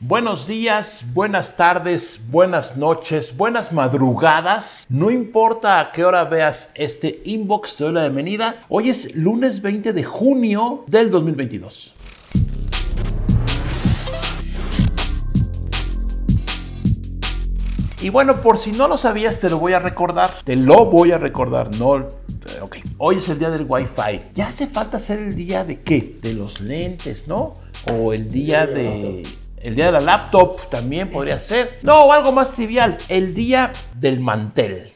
Buenos días, buenas tardes, buenas noches, buenas madrugadas. No importa a qué hora veas este inbox, te doy la bienvenida. Hoy es lunes 20 de junio del 2022. Y bueno, por si no lo sabías, te lo voy a recordar. Te lo voy a recordar, no Ok, hoy es el día del Wi-Fi. ¿Ya hace falta ser el día de qué? De los lentes, ¿no? O el día de... El día de la laptop también podría ser. No, o algo más trivial. El día del mantel.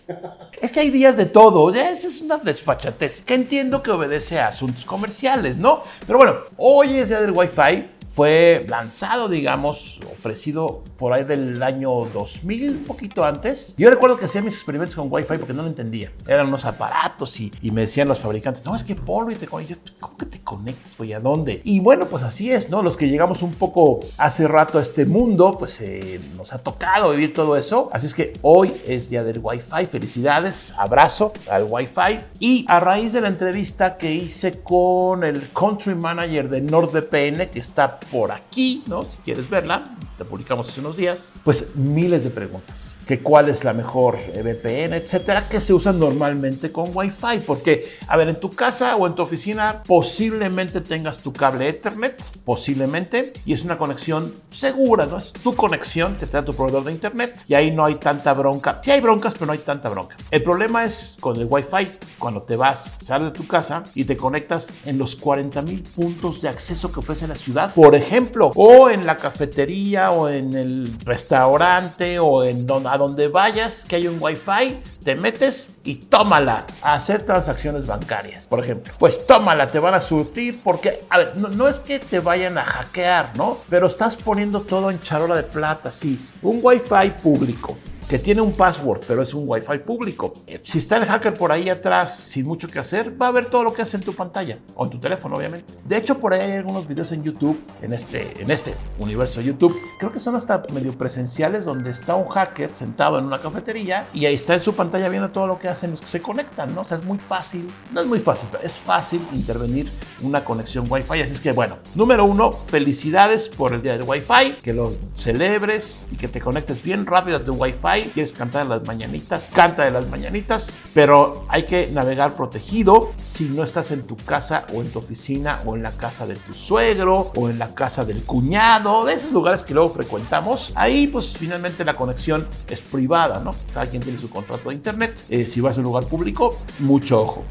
Es que hay días de todo. Esa es una desfachatez que entiendo que obedece a asuntos comerciales, ¿no? Pero bueno, hoy es día del Wi-Fi fue lanzado, digamos, ofrecido por ahí del año 2000, un poquito antes. Yo recuerdo que hacía mis experimentos con Wi-Fi porque no lo entendía. Eran unos aparatos y, me decían los fabricantes, no, es que polvo y te conectas. ¿Cómo que te conectas, güey? ¿A dónde? Y bueno, pues así es, ¿no? Los que llegamos un poco hace rato a este mundo, pues eh, nos ha tocado vivir todo eso. Así es que hoy es día del Wi-Fi. Felicidades, abrazo al Wi-Fi. Y a raíz de la entrevista que hice con el country manager de NordVPN, que está por aquí, ¿no? Si quieres verla, la publicamos hace unos días, pues miles de preguntas que cuál es la mejor VPN, etcétera, que se usan normalmente con Wi-Fi. Porque, a ver, en tu casa o en tu oficina posiblemente tengas tu cable Ethernet, posiblemente, y es una conexión segura, ¿no? Es tu conexión que te da tu proveedor de Internet y ahí no hay tanta bronca. Sí hay broncas, pero no hay tanta bronca. El problema es con el Wi-Fi, cuando te vas, sales de tu casa y te conectas en los 40 mil puntos de acceso que ofrece la ciudad, por ejemplo, o en la cafetería o en el restaurante o en donde a donde vayas que hay un Wi-Fi, te metes y tómala a hacer transacciones bancarias, por ejemplo. Pues tómala, te van a surtir porque, a ver, no, no es que te vayan a hackear, ¿no? Pero estás poniendo todo en charola de plata, sí. Un Wi-Fi público que tiene un password, pero es un Wi-Fi público. Si está el hacker por ahí atrás sin mucho que hacer, va a ver todo lo que hace en tu pantalla o en tu teléfono, obviamente. De hecho, por ahí hay algunos videos en YouTube, en este, en este universo de YouTube, creo que son hasta medio presenciales, donde está un hacker sentado en una cafetería y ahí está en su pantalla viendo todo lo que hacen los que se conectan, ¿no? O sea, es muy fácil, no es muy fácil, pero es fácil intervenir una conexión Wi-Fi. Así es que, bueno, número uno, felicidades por el día del Wi-Fi, que lo celebres y que te conectes bien rápido a tu Wi-Fi quieres cantar las mañanitas, canta de las mañanitas, pero hay que navegar protegido si no estás en tu casa o en tu oficina o en la casa de tu suegro o en la casa del cuñado, de esos lugares que luego frecuentamos. Ahí pues finalmente la conexión es privada, ¿no? Cada quien tiene su contrato de internet. Eh, si vas a un lugar público, mucho ojo.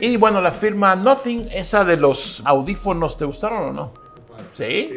Y bueno, la firma Nothing, esa de los audífonos, ¿te gustaron o no? ¿Sí?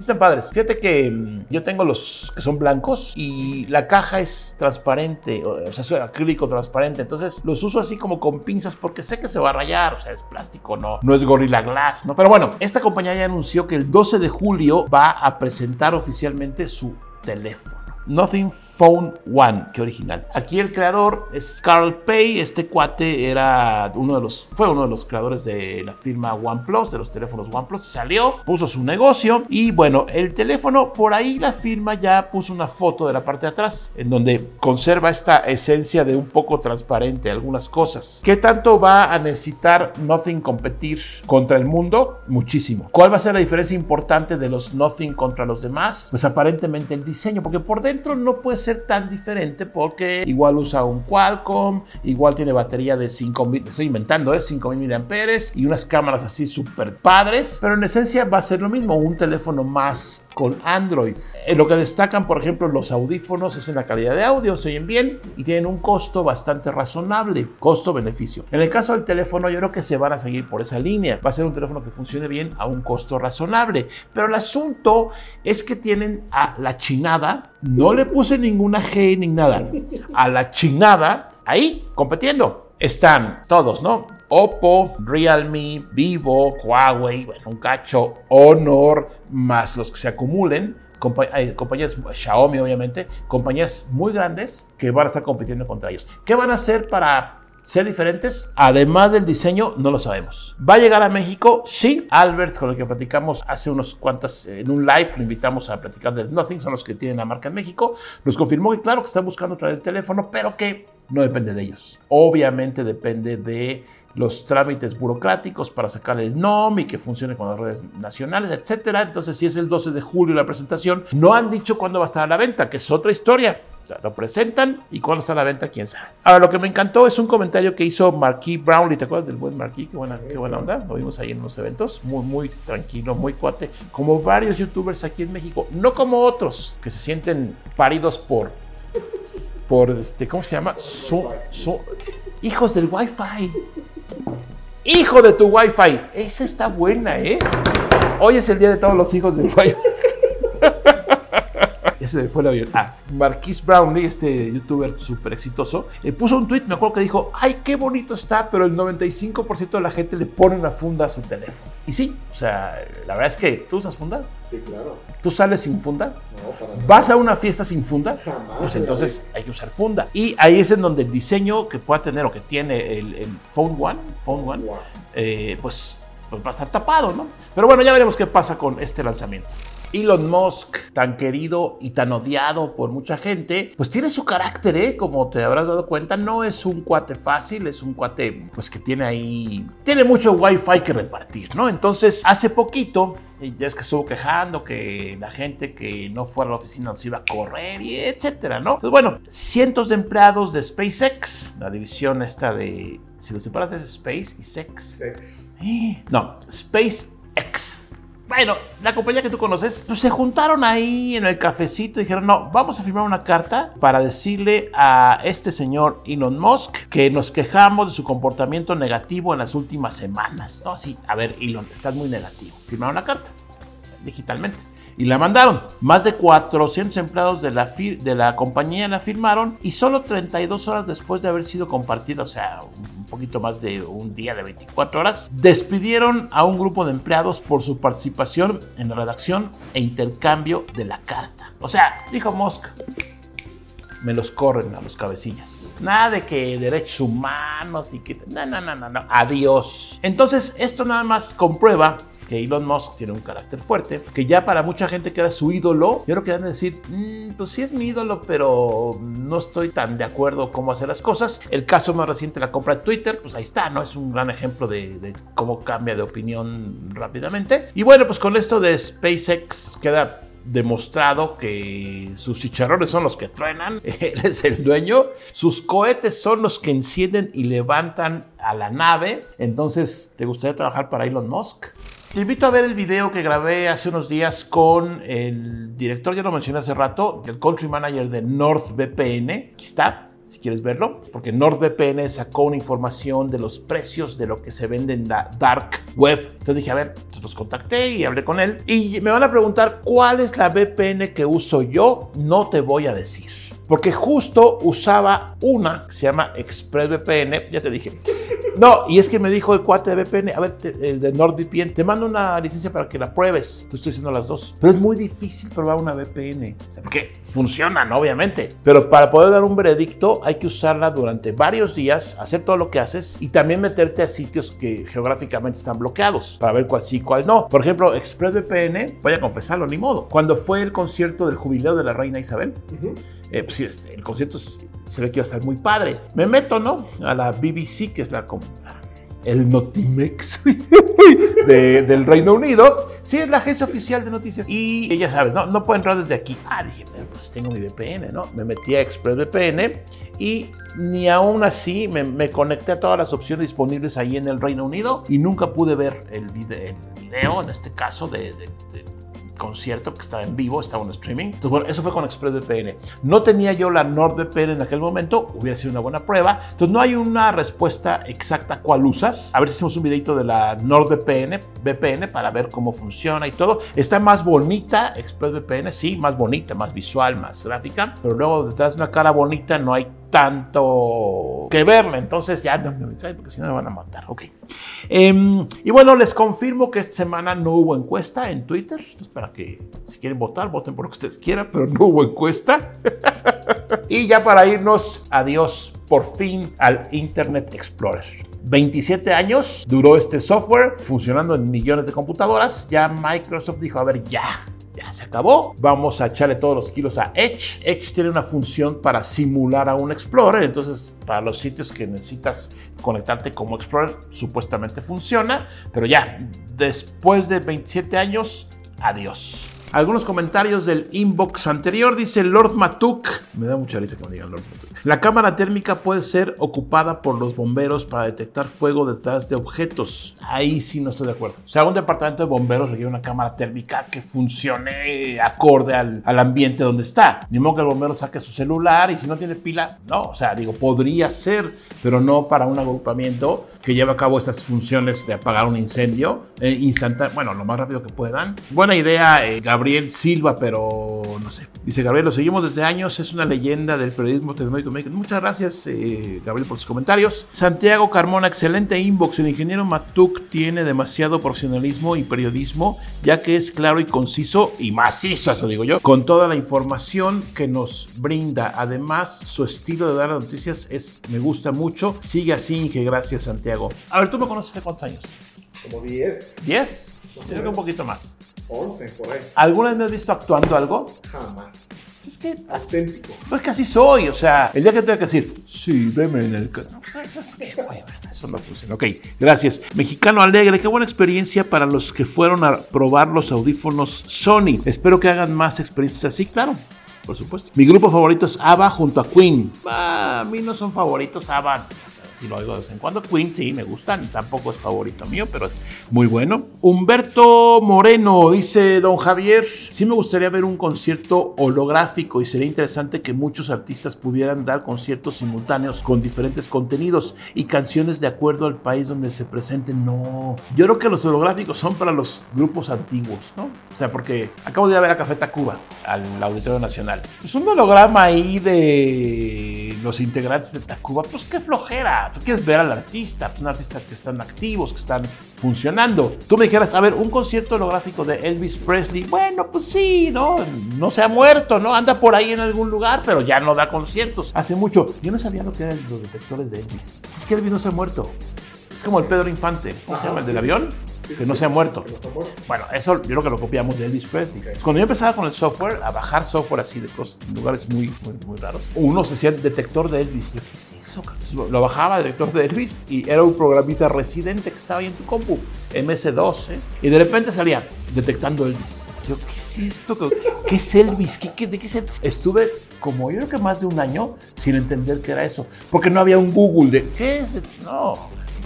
Están padres. Fíjate que mm, yo tengo los que son blancos y la caja es transparente, o sea, es acrílico transparente. Entonces los uso así como con pinzas porque sé que se va a rayar. O sea, es plástico, no, no es Gorilla Glass, ¿no? Pero bueno, esta compañía ya anunció que el 12 de julio va a presentar oficialmente su teléfono. Nothing Phone One, que original. Aquí el creador es Carl Pay. Este cuate era uno de los, fue uno de los creadores de la firma OnePlus, de los teléfonos OnePlus. Salió, puso su negocio y bueno, el teléfono, por ahí la firma ya puso una foto de la parte de atrás, en donde conserva esta esencia de un poco transparente algunas cosas. ¿Qué tanto va a necesitar Nothing competir contra el mundo? Muchísimo. ¿Cuál va a ser la diferencia importante de los Nothing contra los demás? Pues aparentemente el diseño, porque por dentro no puede ser tan diferente porque igual usa un Qualcomm, igual tiene batería de 5000, estoy inventando, ¿eh? 5000 mAh y unas cámaras así súper padres, pero en esencia va a ser lo mismo, un teléfono más con Android. En eh, lo que destacan, por ejemplo, los audífonos es en la calidad de audio, se oyen bien y tienen un costo bastante razonable, costo-beneficio. En el caso del teléfono, yo creo que se van a seguir por esa línea. Va a ser un teléfono que funcione bien a un costo razonable. Pero el asunto es que tienen a la chinada, no le puse ninguna G ni nada, a la chinada ahí compitiendo. Están todos, ¿no? Oppo, Realme, Vivo, Huawei, bueno, un cacho, Honor, más los que se acumulen, compañías, Xiaomi obviamente, compañías muy grandes que van a estar compitiendo contra ellos. ¿Qué van a hacer para ser diferentes? Además del diseño, no lo sabemos. ¿Va a llegar a México? Sí. Albert, con el que platicamos hace unos cuantas, en un live, lo invitamos a platicar del Nothing, son los que tienen la marca en México, nos confirmó que claro que están buscando traer el teléfono, pero que no depende de ellos. Obviamente depende de los trámites burocráticos para sacar el NOM y que funcione con las redes nacionales, etcétera. Entonces, si es el 12 de julio la presentación, no han dicho cuándo va a estar a la venta, que es otra historia. O sea, lo presentan y cuándo está la venta, quién sabe. Ahora, lo que me encantó es un comentario que hizo Marquis Brownlee. ¿Te acuerdas del buen Marquis? Qué buena, qué buena onda. Lo vimos ahí en los eventos. Muy, muy tranquilo, muy cuate. Como varios youtubers aquí en México. No como otros que se sienten paridos por. Por este, ¿cómo se llama? Su, su, hijos del Wi-Fi. Hijo de tu Wi-Fi. Esa está buena, ¿eh? Hoy es el día de todos los hijos del Wi-Fi. Ese fue el avión. Ah, Marquis Brownlee, este youtuber súper exitoso, eh, puso un tweet, me acuerdo que dijo, ay, qué bonito está, pero el 95% de la gente le pone una funda a su teléfono. Y sí, o sea, la verdad es que tú usas funda. Sí, claro. ¿Tú sales sin funda? No, para nada. ¿Vas a una fiesta sin funda? Jamás Pues entonces hay que usar funda. Y ahí es en donde el diseño que pueda tener o que tiene el, el Phone One, Phone One Wow. eh, pues, pues va a estar tapado, ¿no? Pero bueno, ya veremos qué pasa con este lanzamiento. Elon Musk, tan querido y tan odiado por mucha gente, pues tiene su carácter, ¿eh? Como te habrás dado cuenta, no es un cuate fácil, es un cuate, pues que tiene ahí, tiene mucho wifi que repartir, ¿no? Entonces, hace poquito, y ya es que estuvo quejando que la gente que no fuera a la oficina nos iba a correr y etcétera, ¿no? Pues bueno, cientos de empleados de SpaceX, la división esta de, si lo separas es Space y Sex, Sex. no, SpaceX. Bueno, la compañía que tú conoces, pues se juntaron ahí en el cafecito y dijeron, no, vamos a firmar una carta para decirle a este señor Elon Musk que nos quejamos de su comportamiento negativo en las últimas semanas. No, sí, a ver, Elon, estás muy negativo. Firmaron la carta digitalmente. Y la mandaron. Más de 400 empleados de la, de la compañía la firmaron y solo 32 horas después de haber sido compartida, o sea, un poquito más de un día de 24 horas, despidieron a un grupo de empleados por su participación en la redacción e intercambio de la carta. O sea, dijo Musk, me los corren a los cabecillas. Nada de que derechos humanos y que... No, no, no, no, no. Adiós. Entonces, esto nada más comprueba que Elon Musk tiene un carácter fuerte, que ya para mucha gente que era su ídolo, yo creo que van a decir, "Mm, pues sí es mi ídolo, pero no estoy tan de acuerdo cómo hacer las cosas. El caso más reciente, la compra de Twitter, pues ahí está, ¿no? Es un gran ejemplo de, de cómo cambia de opinión rápidamente. Y bueno, pues con esto de SpaceX queda demostrado que sus chicharrones son los que truenan, él es el dueño, sus cohetes son los que encienden y levantan a la nave, entonces ¿te gustaría trabajar para Elon Musk? Te invito a ver el video que grabé hace unos días con el director, ya lo mencioné hace rato, el country manager de NordVPN, aquí está, si quieres verlo, porque NordVPN sacó una información de los precios de lo que se vende en la dark web. Entonces dije, a ver, los contacté y hablé con él. Y me van a preguntar cuál es la VPN que uso yo. No te voy a decir. Porque justo usaba una que se llama ExpressVPN, ya te dije. No, y es que me dijo el cuate de VPN, a ver, te- el de NordVPN, te mando una licencia para que la pruebes. Tú estoy haciendo las dos. Pero es muy difícil probar una VPN. Porque funcionan, obviamente. Pero para poder dar un veredicto hay que usarla durante varios días, hacer todo lo que haces y también meterte a sitios que geográficamente están bloqueados para ver cuál sí, cuál no. Por ejemplo, ExpressVPN, voy a confesarlo, ni modo. Cuando fue el concierto del jubileo de la reina Isabel, Ujú. eh, pues este, el concierto se ve que iba a estar muy padre. Me meto, ¿no? A la BBC, que es la com- el Notimex de- del Reino Unido. Sí, es la agencia oficial de noticias. Y ya sabes, no, no puedo entrar desde aquí. Ah, dije, pues tengo mi VPN, ¿no? Me metí a ExpressVPN y ni aún así me, me conecté a todas las opciones disponibles ahí en el Reino Unido y nunca pude ver el, vide- el video, en este caso, de- de- de concierto que estaba en vivo, estaba en streaming. Entonces, bueno, eso fue con ExpressVPN. No tenía yo la NordVPN en aquel momento, hubiera sido una buena prueba. Entonces, no hay una respuesta exacta cuál usas. A ver si hacemos un videito de la NordVPN VPN para ver cómo funciona y todo. Está más bonita ExpressVPN, sí, más bonita, más visual, más gráfica, pero luego detrás de una cara bonita no hay tanto que verle. Entonces, ya no me mensaje porque si no me van a matar. Ok. Em, y bueno, les confirmo que esta semana no hubo encuesta en Twitter. Entonces, para que si quieren votar, voten por lo que ustedes quieran, pero no hubo encuesta. y ya para irnos, adiós por fin al Internet Explorer. 27 años duró este software funcionando en millones de computadoras. Ya Microsoft dijo, a ver, ya, se acabó. Vamos a echarle todos los kilos a Edge. Edge tiene una función para simular a un Explorer, entonces para los sitios que necesitas conectarte como Explorer supuestamente funciona, pero ya, después de 27 años, adiós. Algunos comentarios del inbox anterior. Dice Lord Matuk. Me da mucha risa me digan Lord Matuk. La cámara térmica puede ser ocupada por los bomberos para detectar fuego detrás de objetos. Ahí sí no estoy de acuerdo. O sea, un departamento de bomberos requiere una cámara térmica que funcione acorde al, al ambiente donde está. Ni modo que el bombero saque su celular y si no tiene pila, no. O sea, digo, podría ser, pero no para un agrupamiento que lleva a cabo estas funciones de apagar un incendio eh, instantáneo. Bueno, lo más rápido que puedan. Buena idea, eh, Gabriel Silva, pero no sé. Dice Gabriel, lo seguimos desde años, es una leyenda del periodismo tecnológico médico. Muchas gracias, eh, Gabriel, por sus comentarios. Santiago Carmona, excelente inbox. El ingeniero Matuk tiene demasiado profesionalismo y periodismo, ya que es claro y conciso y macizo, eso digo yo, con toda la información que nos brinda. Además, su estilo de dar las noticias es, me gusta mucho. Sigue así, Inge, gracias, Santiago. A ver, ¿tú me conoces de cuántos años? Como 10, ¿10? Yo creo que un poquito más. 11, por ahí. ¿Alguna vez me has visto actuando algo? Jamás. Es que Auténtico. Pues que así soy, o sea, el día que tenga que decir, sí, veme en el... ca-". No, pues eso, es que, eso no funciona. Ok, gracias. Mexicano Alegre, qué buena experiencia para los que fueron a probar los audífonos Sony. Espero que hagan más experiencias así, claro. Por supuesto. Mi grupo favorito es ABBA junto a Queen. Ah, a mí no son favoritos ABBA. Si lo oigo de vez en cuando, Queen sí me gustan. Tampoco es favorito mío, pero es muy bueno. Humberto Moreno dice: Don Javier, sí me gustaría ver un concierto holográfico y sería interesante que muchos artistas pudieran dar conciertos simultáneos con diferentes contenidos y canciones de acuerdo al país donde se presenten. No, yo creo que los holográficos son para los grupos antiguos, ¿no? O sea, porque acabo de ir a ver a Café Tacuba, al Auditorio Nacional. Es un holograma ahí de los integrantes de Tacuba. Pues qué flojera. Tú quieres ver al artista, un artista que están activos, que están funcionando. Tú me dijeras, a ver, un concierto holográfico de Elvis Presley. Bueno, pues sí, ¿no? No se ha muerto, ¿no? Anda por ahí en algún lugar, pero ya no da conciertos. Hace mucho. Yo no sabía lo que eran los detectores de Elvis. Es que Elvis no se ha muerto. Es como el Pedro Infante. ¿Cómo se llama? El del avión. Que no se ha muerto. Bueno, eso yo creo que lo copiamos de Elvis Presley. Cuando yo empezaba con el software, a bajar software así de cosas, en lugares muy, muy, muy raros, unos decían detector de Elvis. Yo, ¿qué es eso? Lo, bajaba, detector de Elvis, y era un programita residente que estaba ahí en tu compu, MS2, ¿eh? Y de repente salía detectando Elvis. Yo, ¿qué es esto? ¿Qué es Elvis? ¿Qué, qué, ¿De qué es el-?" Estuve como yo creo que más de un año sin entender qué era eso. Porque no había un Google de, ¿qué es? No,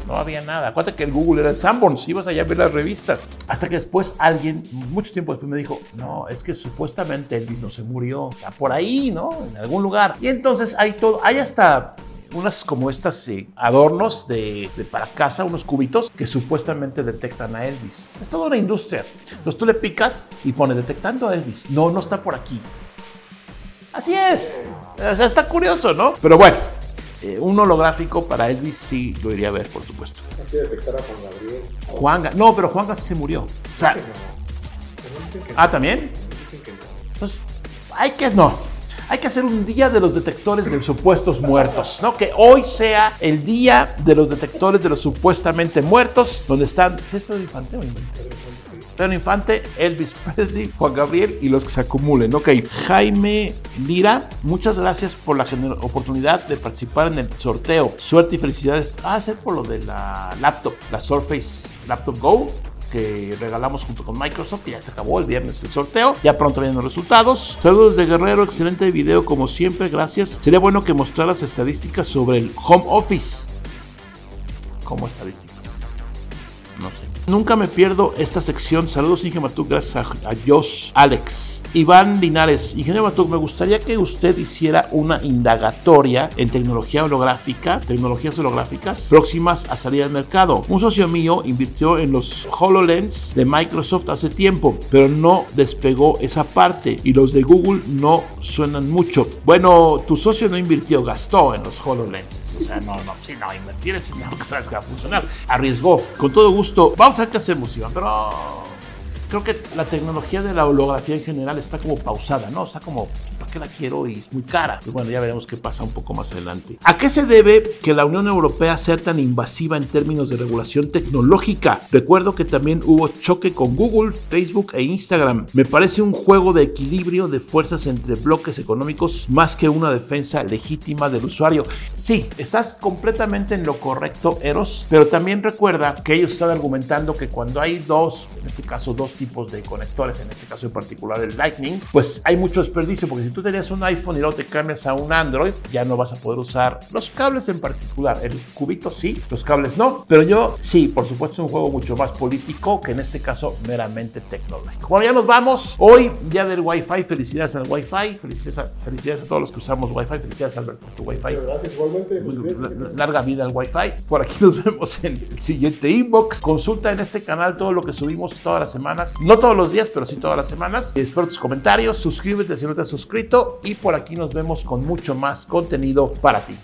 no había nada. Acuérdate que el Google era el Sanborns, ibas allá a ver las revistas. Hasta que después alguien, mucho tiempo después, me dijo, no, es que supuestamente Elvis no se murió, está por ahí, ¿no? En algún lugar. Y entonces hay todo, hay hasta unas como estas eh, adornos de, de para casa, unos cubitos que supuestamente detectan a Elvis. Es toda una industria. Entonces tú le picas y pone detectando a Elvis. No, no está por aquí. Así es. O sea, está curioso, ¿no? Pero bueno, eh, un holográfico para Elvis sí lo iría a ver, por supuesto. Que detectar a Juan Gabriel. Juanga, no, pero Juanga sí se murió. O sea, no. No. ah, también. No. Entonces, hay que no. Hay que hacer un día de los detectores de supuestos muertos, ¿no? Que hoy sea el día de los detectores de los supuestamente muertos, donde están. ¿Sí es Pedro Infante o? Pedro Infante, Elvis Presley, Juan Gabriel y los que se acumulen. Ok, Jaime Lira, muchas gracias por la oportunidad de participar en el sorteo. Suerte y felicidades. Ah, hacer por lo de la laptop, la Surface Laptop Go que regalamos junto con Microsoft, ya se acabó el viernes el sorteo, ya pronto vienen los resultados. Saludos de Guerrero, excelente video como siempre, gracias. Sería bueno que mostraras estadísticas sobre el home office. ¿Cómo estadísticas? No sé. Nunca me pierdo esta sección. Saludos, Inge Matuk, gracias a, a Josh Alex. Iván Linares, ingeniero Matuk, me gustaría que usted hiciera una indagatoria en tecnología holográfica, tecnologías holográficas próximas a salir al mercado. Un socio mío invirtió en los HoloLens de Microsoft hace tiempo, pero no despegó esa parte y los de Google no suenan mucho. Bueno, tu socio no invirtió, gastó en los HoloLens. O sea, no, no, sí, no, invertir es algo que sabes que va a funcionar. Arriesgó. Con todo gusto. Vamos a ver qué hacemos, Iván, pero creo que la tecnología de la holografía en general está como pausada, ¿no? Está como, ¿para qué la quiero? Y es muy cara. Bueno, ya veremos qué pasa un poco más adelante. ¿A qué se debe que la Unión Europea sea tan invasiva en términos de regulación tecnológica? Recuerdo que también hubo choque con Google, Facebook e Instagram. Me parece un juego de equilibrio de fuerzas entre bloques económicos más que una defensa legítima del usuario. Sí, estás completamente en lo correcto, Eros, pero también recuerda que ellos están argumentando que cuando hay dos, en este caso dos tipos de conectores, en este caso en particular el Lightning, pues hay mucho desperdicio, porque si tú tenías un iPhone y luego te cambias a un Android, ya no vas a poder usar los cables en particular. El cubito sí, los cables no, pero yo sí, por supuesto es un juego mucho más político que en este caso meramente tecnológico. Bueno, ya nos vamos. Hoy, día del Wi-Fi, felicidades al Wi-Fi, felicidades a, felicidades a todos los que usamos Wi-Fi, felicidades Albert por tu Wi-Fi. Gracias, igualmente. Larga vida al Wi-Fi. Por aquí nos vemos en el siguiente inbox. Consulta en este canal todo lo que subimos todas las semanas. No todos los días, pero sí todas las semanas. Espero tus comentarios. Suscríbete si no te has Y por aquí nos vemos con mucho más contenido para ti.